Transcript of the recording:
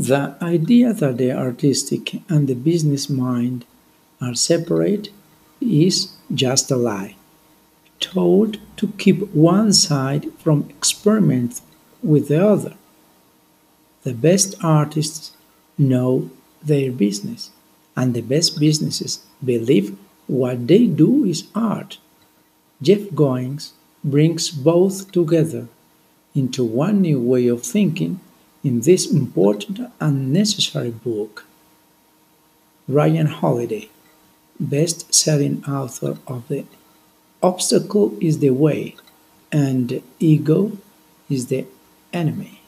The idea that the artistic and the business mind are separate is just a lie, told to keep one side from experimenting with the other. The best artists know their business, and the best businesses believe what they do is art. Jeff Goins brings both together into one new way of thinking in this important and necessary book. Ryan Holiday, best selling author of The Obstacle is the Way and Ego is the Enemy.